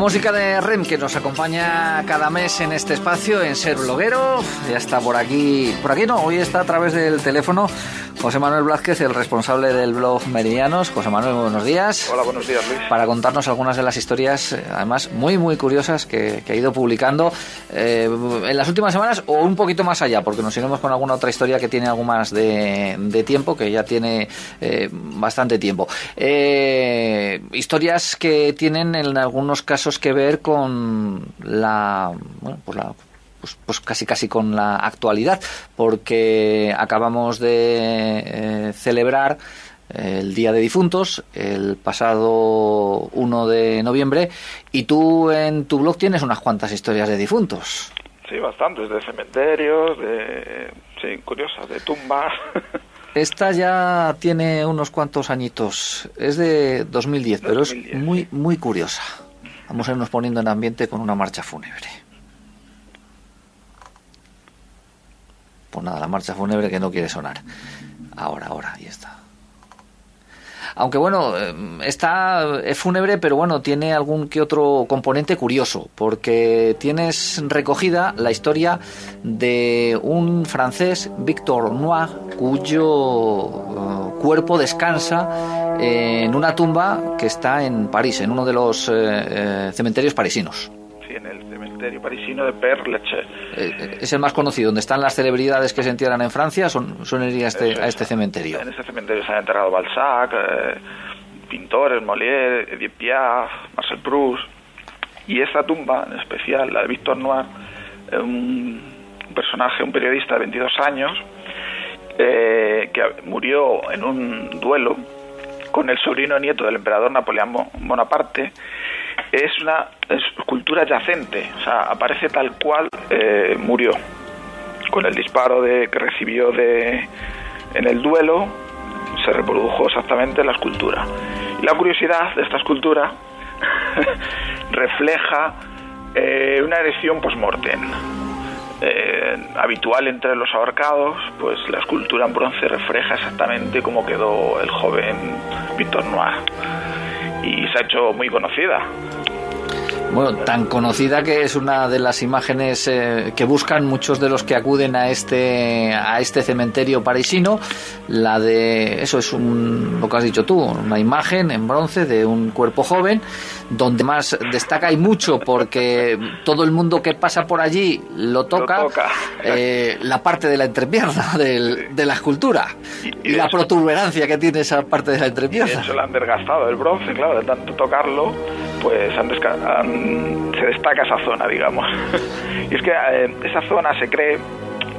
Música de REM que nos acompaña cada mes en este espacio en Ser Bloguero. Ya está por aquí, por aquí no, hoy está a través del teléfono José Manuel Blázquez, el responsable del blog Meridianos. José Manuel, buenos días. Hola, buenos días, Luis. Para contarnos algunas de las historias, eh, además muy, muy curiosas, que, ha ido publicando eh, en las últimas semanas o un poquito más allá, porque nos iremos con alguna otra historia que tiene algo más de, tiempo, que ya tiene eh, bastante tiempo. historias que tienen en algunos casos que ver con la, bueno, pues la pues, pues, casi casi con la actualidad, porque acabamos de eh, celebrar el Día de Difuntos el pasado 1 de noviembre y tú en tu blog tienes unas cuantas historias de difuntos. Sí, bastantes, de cementerios, de... Sí, curiosas, de tumbas. Esta ya tiene unos cuantos añitos, es de 2010, pero es muy, muy curiosa. Vamos a irnos poniendo en ambiente con una marcha fúnebre. Pues nada, la marcha fúnebre que no quiere sonar. Ahora, ahora, ahí está. Aunque bueno, eh, está es fúnebre, pero bueno, tiene algún que otro componente curioso, porque tienes recogida la historia de un francés, Victor Noir, cuyo eh, cuerpo descansa en una tumba que está en París, en uno de los eh, cementerios parisinos en el cementerio parisino de Père Lachaise. Eh, es el más conocido, donde están las celebridades que se entierran en Francia, son, suelen ir a este, a este cementerio. En ese cementerio se han enterrado Balzac, eh, pintores, Molière, Edith Piaf, Marcel Proust. Y esta tumba, en especial la de Victor Noir, un personaje, un periodista de 22 años, eh, que murió en un duelo con el sobrino nieto del emperador Napoleón Bonaparte es una escultura yacente, o sea, aparece tal cual eh, murió, con el disparo de, que recibió de, en el duelo, se reprodujo exactamente la escultura. Y la curiosidad de esta escultura refleja eh, una erección post-mortem. Eh, habitual entre los ahorcados, pues la escultura en bronce refleja exactamente cómo quedó el joven Victor Noir. Y se ha hecho muy conocida bueno, tan conocida que es una de las imágenes eh, que buscan muchos de los que acuden a este a este cementerio parisino. La de eso es un, lo que has dicho tú, una imagen en bronce de un cuerpo joven, donde más destaca y mucho porque todo el mundo que pasa por allí lo toca, eh, la parte de la entrepierna de la escultura y, la protuberancia que tiene esa parte de la entrepierna. eso lo han desgastado el bronce, claro, de tanto tocarlo, pues han, se destaca esa zona, digamos. y es que eh, esa zona se cree,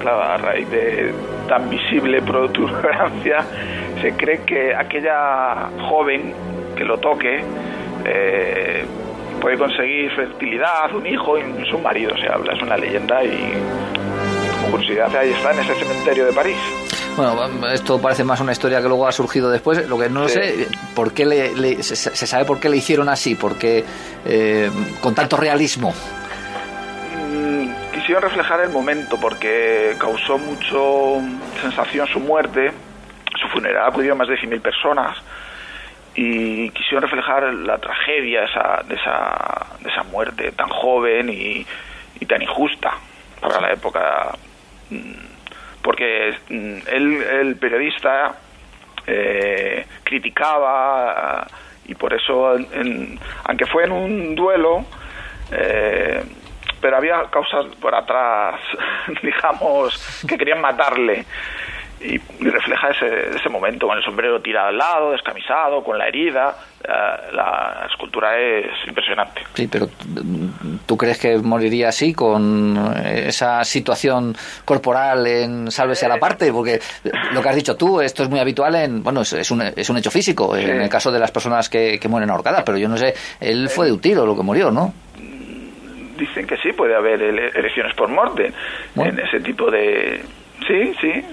claro, a raíz de tan visible protuberancia, se cree que aquella joven que lo toque eh, puede conseguir fertilidad, un hijo, incluso un marido, se habla, es una leyenda y como curiosidad ahí está en ese cementerio de París. Bueno, esto parece más una historia que luego ha surgido después. Lo que no sé, ¿por qué le, se, sabe por qué le hicieron así? porque eh, con tanto realismo? Mm, quisieron reflejar el momento porque causó mucho sensación su muerte. Su funeral acudió más de 100.000 personas y quisieron reflejar la tragedia esa, de, esa, de esa muerte tan joven y, y tan injusta para la época mm, porque mm, él, el periodista eh, criticaba y por eso, aunque fue en un duelo, eh, pero había causas por atrás, digamos, que querían matarle y, refleja ese, ese, momento con el sombrero tirado al lado, descamisado, con la herida. La, escultura es impresionante. Sí, pero ¿tú crees que moriría así con esa situación corporal en Sálvese a la parte? Porque lo que has dicho tú, esto es muy habitual en, bueno, es, un, es un hecho físico en el caso de las personas que, que mueren ahorcadas, pero yo no sé, él fue de un tiro lo que murió, ¿no? Dicen que sí, puede haber elecciones por muerte en ese tipo de... Sí, sí,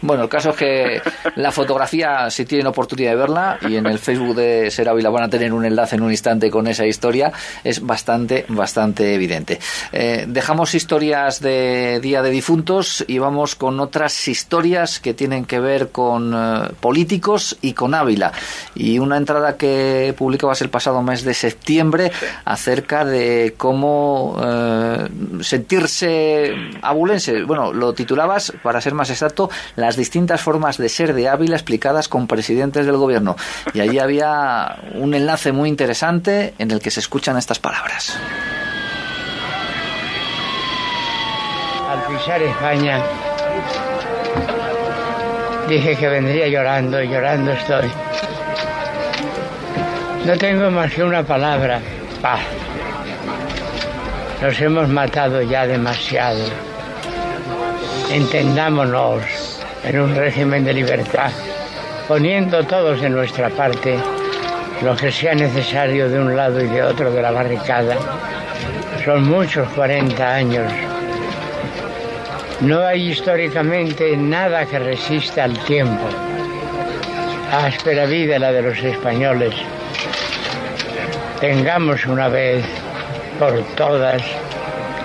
Bueno, el caso es que la fotografía, si tienen oportunidad de verla, y en el Facebook de Ser Ávila van a tener un enlace en un instante con esa historia, es bastante, bastante evidente. Eh, dejamos historias de Día de Difuntos y vamos con otras historias que tienen que ver con eh, políticos y con Ávila. Y una entrada que publicabas el pasado mes de septiembre acerca de cómo eh, sentirse abulense. Bueno, lo titulabas, para ser más exacto, las distintas formas de ser de Ávila explicadas con presidentes del gobierno. Y allí había un enlace muy interesante en el que se escuchan estas palabras. Al pisar España, dije que vendría llorando y llorando estoy. No tengo más que una palabra, paz. Nos hemos matado ya demasiado. Entendámonos en un régimen de libertad, poniendo todos de nuestra parte lo que sea necesario de un lado y de otro de la barricada. Son muchos 40 años. No hay históricamente nada que resista al tiempo. Áspera vida la de los españoles. Tengamos una vez por todas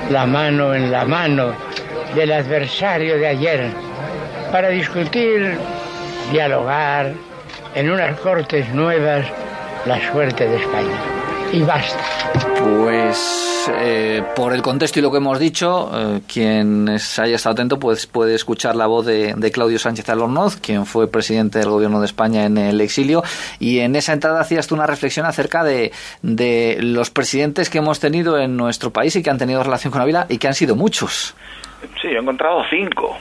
la mano en la mano del adversario de ayer para discutir, dialogar en unas cortes nuevas la suerte de España. Y basta. Pues eh, por el contexto y lo que hemos dicho, eh, quien haya estado atento pues puede escuchar la voz de, Claudio Sánchez Alornoz, quien fue presidente del gobierno de España en el exilio, y en esa entrada hacías tú una reflexión acerca de, de los presidentes que hemos tenido en nuestro país y que han tenido relación con Ávila y que han sido muchos. Sí, he encontrado cinco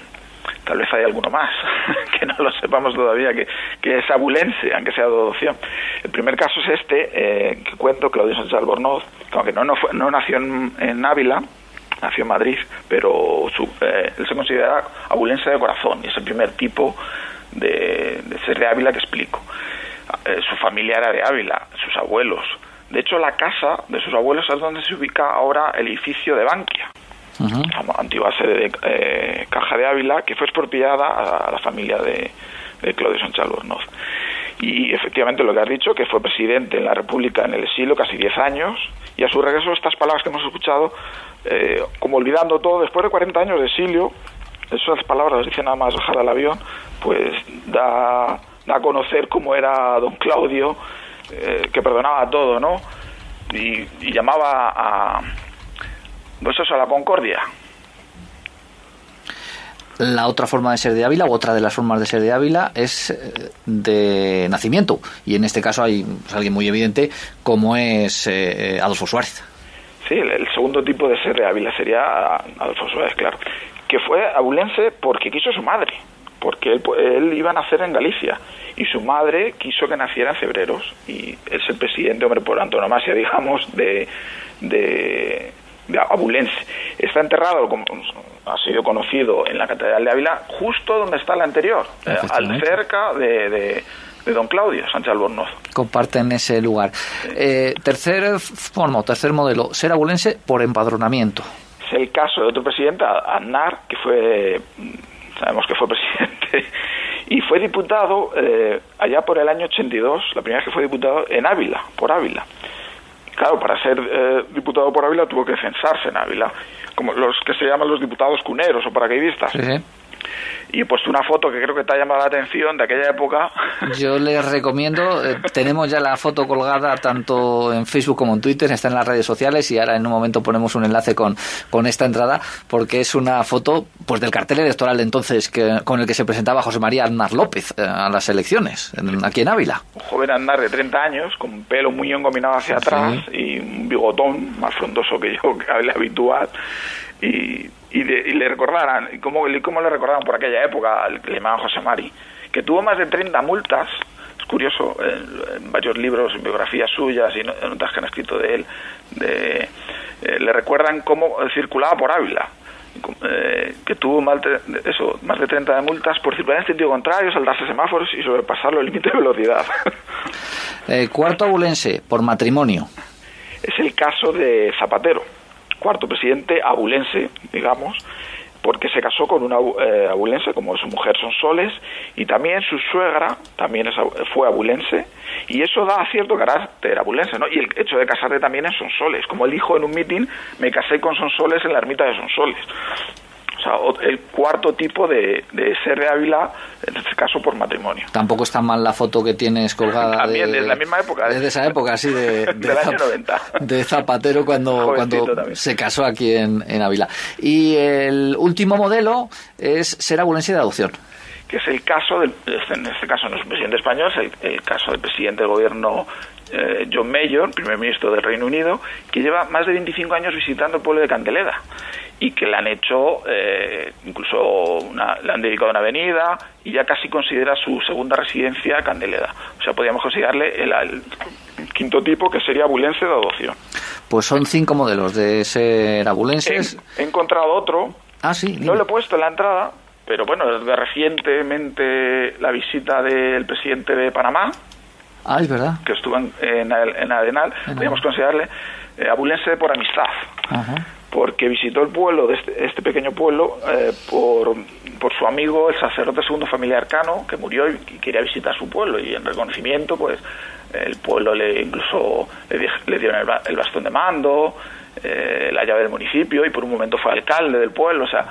tal vez hay alguno más que no lo sepamos todavía que, es abulense, aunque sea de adopción. El primer caso es este eh, que cuento, Claudio Sánchez Albornoz, que aunque no, no, fue, no nació en, Ávila, nació en Madrid, pero su, eh, él se considera abulense de corazón y es el primer tipo de, ser de Ávila que explico. Eh, su familia era de Ávila, sus abuelos. De hecho, la casa de sus abuelos es donde se ubica ahora el edificio de Bankia la antigua sede de eh, Caja de Ávila, que fue expropiada a, la familia de, Claudio Sánchez Albornoz. Y efectivamente lo que has dicho, que fue presidente en la República en el exilio casi 10 años, y a su regreso estas palabras que hemos escuchado, eh, como olvidando todo, después de 40 años de exilio, esas palabras las dice nada más bajar al avión, pues da, a conocer cómo era don Claudio, eh, que perdonaba todo, ¿no? y llamaba a, pues eso, la concordia. La otra forma de ser de Ávila, o otra de las formas de ser de Ávila, es eh, de nacimiento. Y en este caso hay pues, alguien muy evidente como es eh, Adolfo Suárez. Sí, el, segundo tipo de ser de Ávila sería Adolfo Suárez, claro. Que fue abulense porque quiso su madre. Porque él, él iba a nacer en Galicia y su madre quiso que naciera en Febreros. Y es el presidente, hombre, por antonomasia, digamos, de, de Abulense. Está enterrado, como ha sido conocido, en la Catedral de Ávila, justo donde está la anterior, eh, al cerca de, don Claudio Sánchez Albornoz. Comparten ese lugar. Eh, tercer forma, tercer modelo, ser abulense por empadronamiento. Es el caso de otro presidente, Aznar, que fue, sabemos que fue presidente, y fue diputado eh, allá por el año 82, la primera vez que fue diputado en Ávila, por Ávila. Claro, para ser eh, diputado por Ávila tuvo que censarse en Ávila, como los que se llaman los diputados cuneros o paracaidistas. Sí, y he puesto una foto que creo que te ha llamado la atención de aquella época. Yo les recomiendo, eh, tenemos ya la foto colgada tanto en Facebook como en Twitter, está en las redes sociales y ahora en un momento ponemos un enlace con, con esta entrada porque es una foto pues del cartel electoral de entonces que, con el que se presentaba José María Aznar López eh, a las elecciones aquí en Ávila. Un joven Aznar de 30 años con pelo muy engominado hacia atrás y un bigotón más frondoso que yo, que era habitual y y, le recordaran, y cómo, cómo le recordaban por aquella época, le llamaban José Mari, que tuvo más de 30 multas, es curioso, en, varios libros, en biografías suyas y notas que han escrito de él, de, eh, le recuerdan cómo circulaba por Ávila, eh, que tuvo más de, eso, más de 30 de multas por circular en sentido contrario, saltarse semáforos y sobrepasar los límites de velocidad. Eh, cuarto abulense, por matrimonio. Es el caso de Zapatero cuarto presidente abulense, digamos, porque se casó con una eh, abulense, como su mujer son soles, y también su suegra también es, fue abulense, y eso da cierto carácter abulense, ¿no? Y el hecho de casarte también en Sonsoles, como él dijo en un mitin, me casé con Sonsoles en la ermita de Sonsoles. O sea, el cuarto tipo de, ser de Ávila, en este caso por matrimonio. Tampoco está mal la foto que tienes colgada. También, de, la misma época. Desde esa época, sí, de, del año 90. De Zapatero cuando, cuando se casó aquí en, en Ávila. Y el último modelo es ser abulense de adopción que es el caso, del, en este caso no es el presidente español, es el, caso del presidente del gobierno eh, John Mayor, primer ministro del Reino Unido, que lleva más de 25 años visitando el pueblo de Candeleda y que le han hecho, eh, incluso le han dedicado una avenida y ya casi considera su segunda residencia Candeleda. O sea, podríamos considerarle el, quinto tipo que sería abulense de adopción. Pues son cinco modelos de ser abulenses. He, encontrado otro. Ah, sí. No lo he puesto en la entrada, pero bueno, desde recientemente la visita del presidente de Panamá. Ah, es verdad. Que estuvo en, en, Arenal. Podríamos considerarle eh, abulense por amistad. Ajá porque visitó el pueblo, de este, este pequeño pueblo, eh, por, por, su amigo, el sacerdote segundo familiar Cano, que murió y, quería visitar su pueblo. Y en reconocimiento, pues el pueblo le incluso le, le dieron el, bastón de mando, eh, la llave del municipio y por un momento fue alcalde del pueblo. O sea,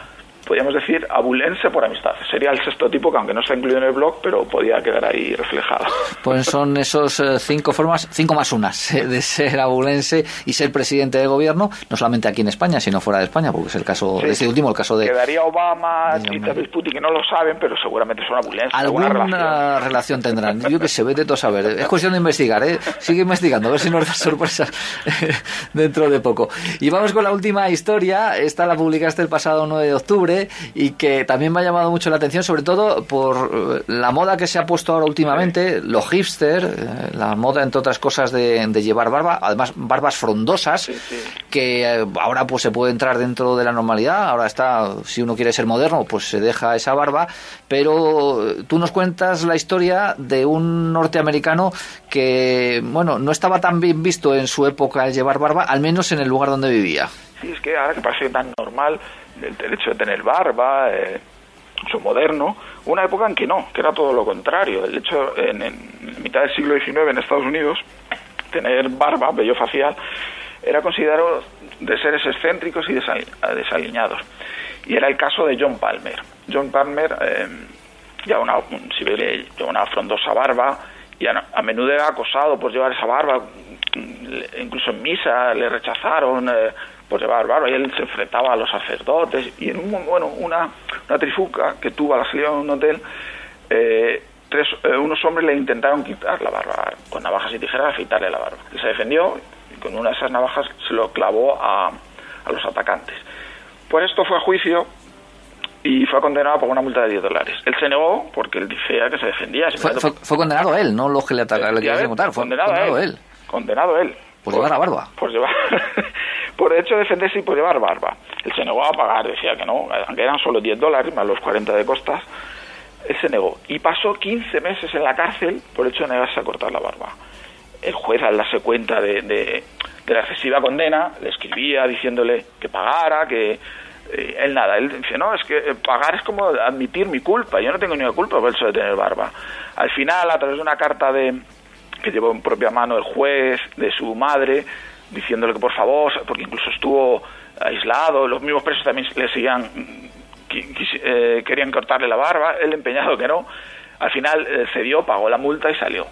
podríamos decir, abulense por amistad. Sería el sexto tipo que aunque no está incluido en el blog, pero podía quedar ahí reflejado. Pues son esos eh, cinco formas, cinco más unas, de ser abulense y ser presidente de gobierno, no solamente aquí en España, sino fuera de España, porque es el caso de este último, el caso de... Quedaría Obama y Putin, que no lo saben, pero seguramente son abulenses. Alguna relación? tendrán. Yo que se vete todo saber. Es cuestión de investigar, ¿eh? Sigue investigando, a ver si nos da sorpresas dentro de poco. Y vamos con la última historia. Esta la publicaste el pasado 9 de octubre y que también me ha llamado mucho la atención, sobre todo por la moda que se ha puesto ahora últimamente, los hipster, eh, la moda entre otras cosas de, llevar barba, además barbas frondosas, que eh, ahora pues se puede entrar dentro de la normalidad, ahora está, si uno quiere ser moderno, pues se deja esa barba, pero tú nos cuentas la historia de un norteamericano que, bueno, no estaba tan bien visto en su época el llevar barba, al menos en el lugar donde vivía. Sí, es que ahora que parece tan normal, el derecho de tener barba, eh, moderno, una época en que no, que era todo lo contrario. El hecho, en, mitad del siglo XIX en Estados Unidos, tener barba, vello facial, era considerado de seres excéntricos y desaliñados. Y era el caso de John Palmer. John Palmer eh, ya una, si ve, una frondosa barba y a, menudo era acosado por llevar esa barba. Incluso en misa le rechazaron, eh, por llevar barba y él se enfrentaba a los sacerdotes y en un bueno una, una trifuca que tuvo a la salida de un hotel eh, tres, eh, unos hombres le intentaron quitar la barba con navajas y tijeras afeitarle la barba él se defendió y con una de esas navajas se lo clavó a, a los atacantes por esto fue a juicio y fue condenado por una multa de 10 dólares. Él se negó porque él decía que se defendía. Fue, condenado él, no los que le atacaron, le Fue condenado, él. Condenado él. Por, llevar la barba. Por llevar. por el hecho de defenderse y por llevar barba. Él se negó a pagar, decía que no, aunque eran solo 10 dólares más los 40 de costas, él se negó. Y pasó 15 meses en la cárcel por hecho de negarse a cortar la barba. El juez, al darse cuenta de, de, la excesiva condena, le escribía diciéndole que pagara, que eh, él nada, él dice, no, es que eh, pagar es como admitir mi culpa, yo no tengo ninguna culpa por el hecho de tener barba. Al final, a través de una carta de que llevó en propia mano el juez, de su madre, diciéndole que por favor, porque incluso estuvo aislado, los mismos presos también le seguían, eh, querían cortarle la barba, él empeñado que no, al final eh, cedió, pagó la multa y salió.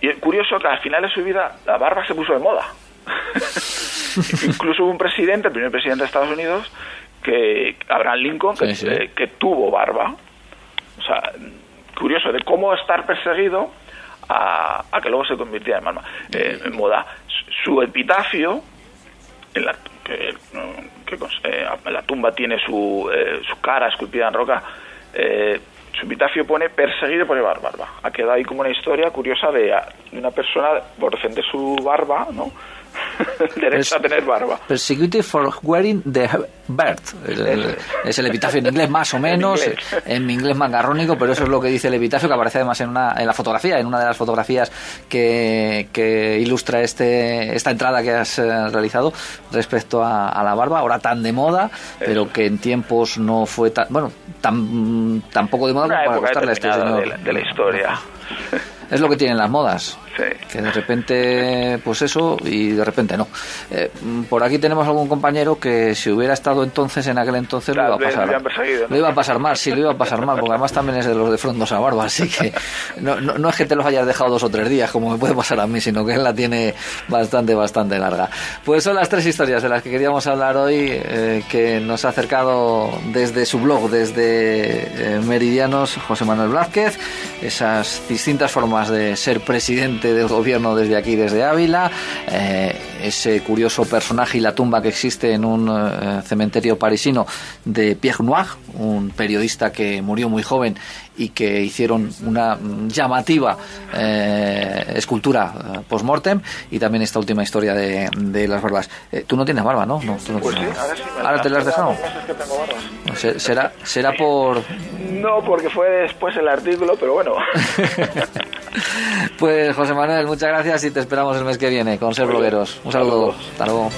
Y curioso que al final de su vida la barba se puso de moda. incluso hubo un presidente, el primer presidente de Estados Unidos, que Abraham Lincoln, que, eh, que tuvo barba. O sea, curioso de cómo estar perseguido a, que luego se convirtiera en, en moda. Su epitafio, en la, que, eh, la tumba tiene su, eh, su cara esculpida en roca, eh, su epitafio pone perseguido por llevar barba. Ha quedado ahí como una historia curiosa de, una persona por defender su barba, ¿no? derecho a tener barba. Persecuted for wearing the beard. es el epitafio en inglés más o menos, en, mi inglés mangarrónico, pero eso es lo que dice el epitafio, que aparece además en, una, en la fotografía, en una de las fotografías que, que ilustra este, esta entrada que has eh, realizado respecto a, la barba, ahora tan de moda, pero que en tiempos no fue tan, bueno, tan, tampoco de moda como para gustarle a este señor. de la historia. Es lo que tienen las modas. Que de repente, pues eso, y de repente no. Eh, por aquí tenemos algún compañero que si hubiera estado entonces, en aquel entonces, lo iba a pasar. Lo iba a pasar mal, sí, lo iba a pasar mal, porque además también es de los de frondosa barba, así que no, no, es que te los hayas dejado dos o tres días, como me puede pasar a mí, sino que él la tiene bastante, bastante larga. Pues son las tres historias de las que queríamos hablar hoy, eh, que nos ha acercado desde su blog, desde eh, Meridianos, José Manuel Blázquez, esas distintas formas de ser presidente del gobierno desde aquí, desde Ávila, eh, ese curioso personaje y la tumba que existe en un eh, cementerio parisino de Pierre Noir, un periodista que murió muy joven y que hicieron una llamativa eh, escultura post-mortem y también esta última historia de, las barbas. tú no tienes barba, ¿no? no, pues sí, ahora sí. ¿Ahora te la has dejado? ¿Será, ¿Será por...? No, porque fue después el artículo, pero bueno. pues José Manuel, muchas gracias y te esperamos el mes que viene con Ser Blogueros. Un saludo. Hasta luego.